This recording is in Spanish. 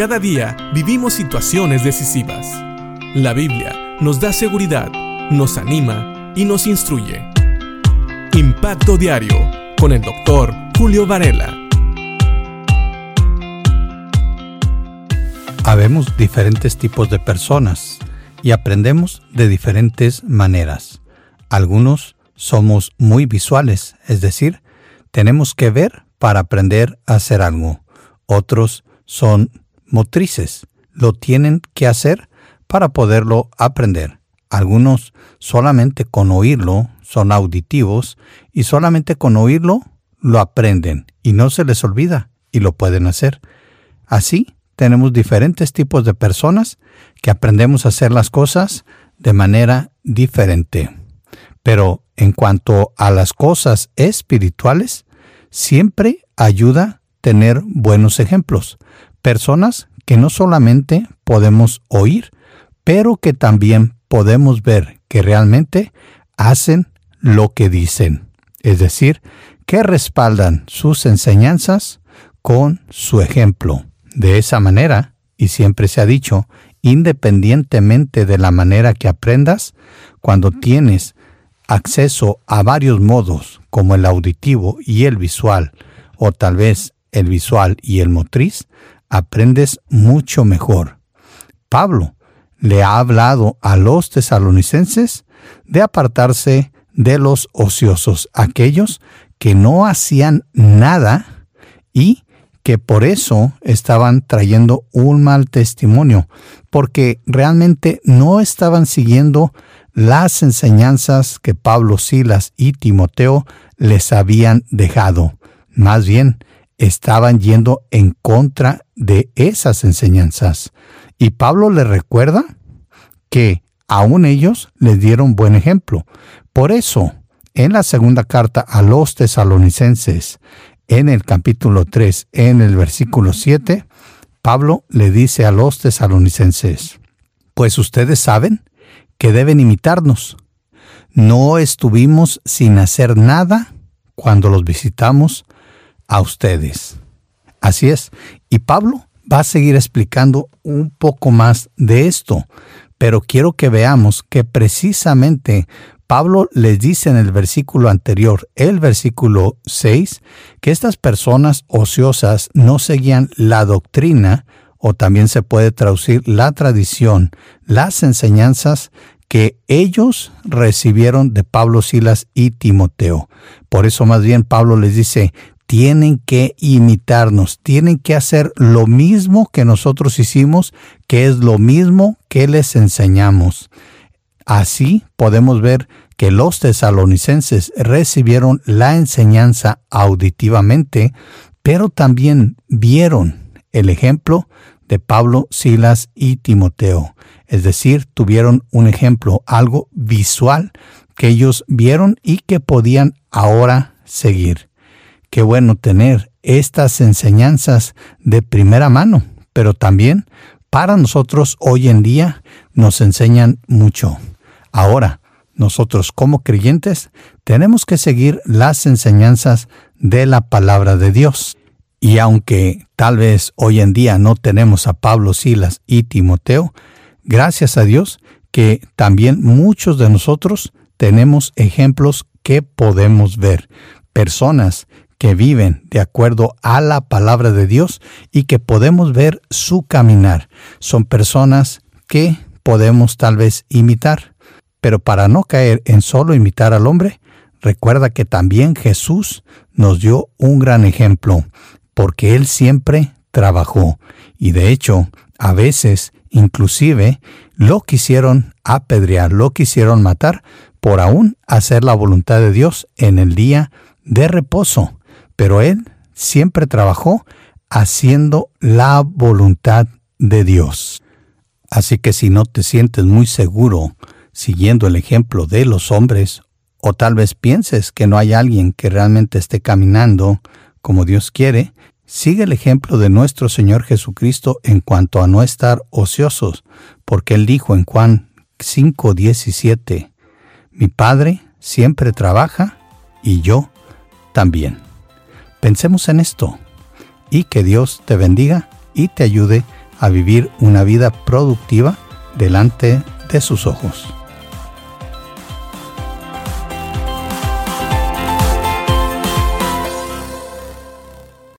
Cada día vivimos situaciones decisivas. La Biblia nos da seguridad, nos anima y nos instruye. Impacto Diario con el doctor Julio Varela. Habemos diferentes tipos de personas y aprendemos de diferentes maneras. Algunos somos muy visuales, es decir, tenemos que ver para aprender a hacer algo. Otros son motrices, lo tienen que hacer para poderlo aprender. Algunos solamente con oírlo son auditivos y solamente con oírlo lo aprenden y no se les olvida y lo pueden hacer. Así tenemos diferentes tipos de personas que aprendemos a hacer las cosas de manera diferente. Pero en cuanto a las cosas espirituales, siempre ayuda tener buenos ejemplos, personas que no solamente podemos oír, pero que también podemos ver que realmente hacen lo que dicen, es decir, que respaldan sus enseñanzas con su ejemplo. De esa manera, y siempre se ha dicho, independientemente de la manera que aprendas, cuando tienes acceso a varios modos como el auditivo y el visual, o tal vez el visual y el motriz, aprendes mucho mejor. Pablo le ha hablado a los tesalonicenses de apartarse de los ociosos, aquellos que no hacían nada y que por eso estaban trayendo un mal testimonio, porque realmente no estaban siguiendo las enseñanzas que Pablo, Silas y Timoteo les habían dejado. Más bien, estaban yendo en contra de esas enseñanzas. Y Pablo les recuerda que aún ellos les dieron buen ejemplo. Por eso, en la segunda carta a los tesalonicenses, en el capítulo 3, en el versículo 7, Pablo le dice a los tesalonicenses, pues ustedes saben que deben imitarnos. No estuvimos sin hacer nada cuando los visitamos a ustedes. Así es. Y Pablo va a seguir explicando un poco más de esto, pero quiero que veamos que precisamente Pablo les dice en el versículo anterior, el versículo 6, que estas personas ociosas no seguían la doctrina o también se puede traducir la tradición, las enseñanzas que ellos recibieron de Pablo, Silas y Timoteo. Por eso más bien Pablo les dice, tienen que imitarnos, tienen que hacer lo mismo que nosotros hicimos, que es lo mismo que les enseñamos. Así podemos ver que los tesalonicenses recibieron la enseñanza auditivamente, pero también vieron el ejemplo de Pablo, Silas y Timoteo. Es decir, tuvieron un ejemplo, algo visual que ellos vieron y que podían ahora seguir. Qué bueno tener estas enseñanzas de primera mano, pero también para nosotros hoy en día nos enseñan mucho. Ahora, nosotros como creyentes tenemos que seguir las enseñanzas de la palabra de Dios. Y aunque tal vez hoy en día no tenemos a Pablo, Silas y Timoteo, gracias a Dios que también muchos de nosotros tenemos ejemplos que podemos ver, personas que viven de acuerdo a la palabra de Dios y que podemos ver su caminar. Son personas que podemos tal vez imitar, pero para no caer en solo imitar al hombre, recuerda que también Jesús nos dio un gran ejemplo porque Él siempre trabajó y de hecho a veces inclusive lo quisieron apedrear, lo quisieron matar por aún hacer la voluntad de Dios en el día de reposo. Pero Él siempre trabajó haciendo la voluntad de Dios. Así que si no te sientes muy seguro siguiendo el ejemplo de los hombres, o tal vez pienses que no hay alguien que realmente esté caminando como Dios quiere, sigue el ejemplo de nuestro Señor Jesucristo en cuanto a no estar ociosos, porque Él dijo en Juan 5:17, Mi Padre siempre trabaja y yo también. Pensemos en esto y que Dios te bendiga y te ayude a vivir una vida productiva delante de sus ojos.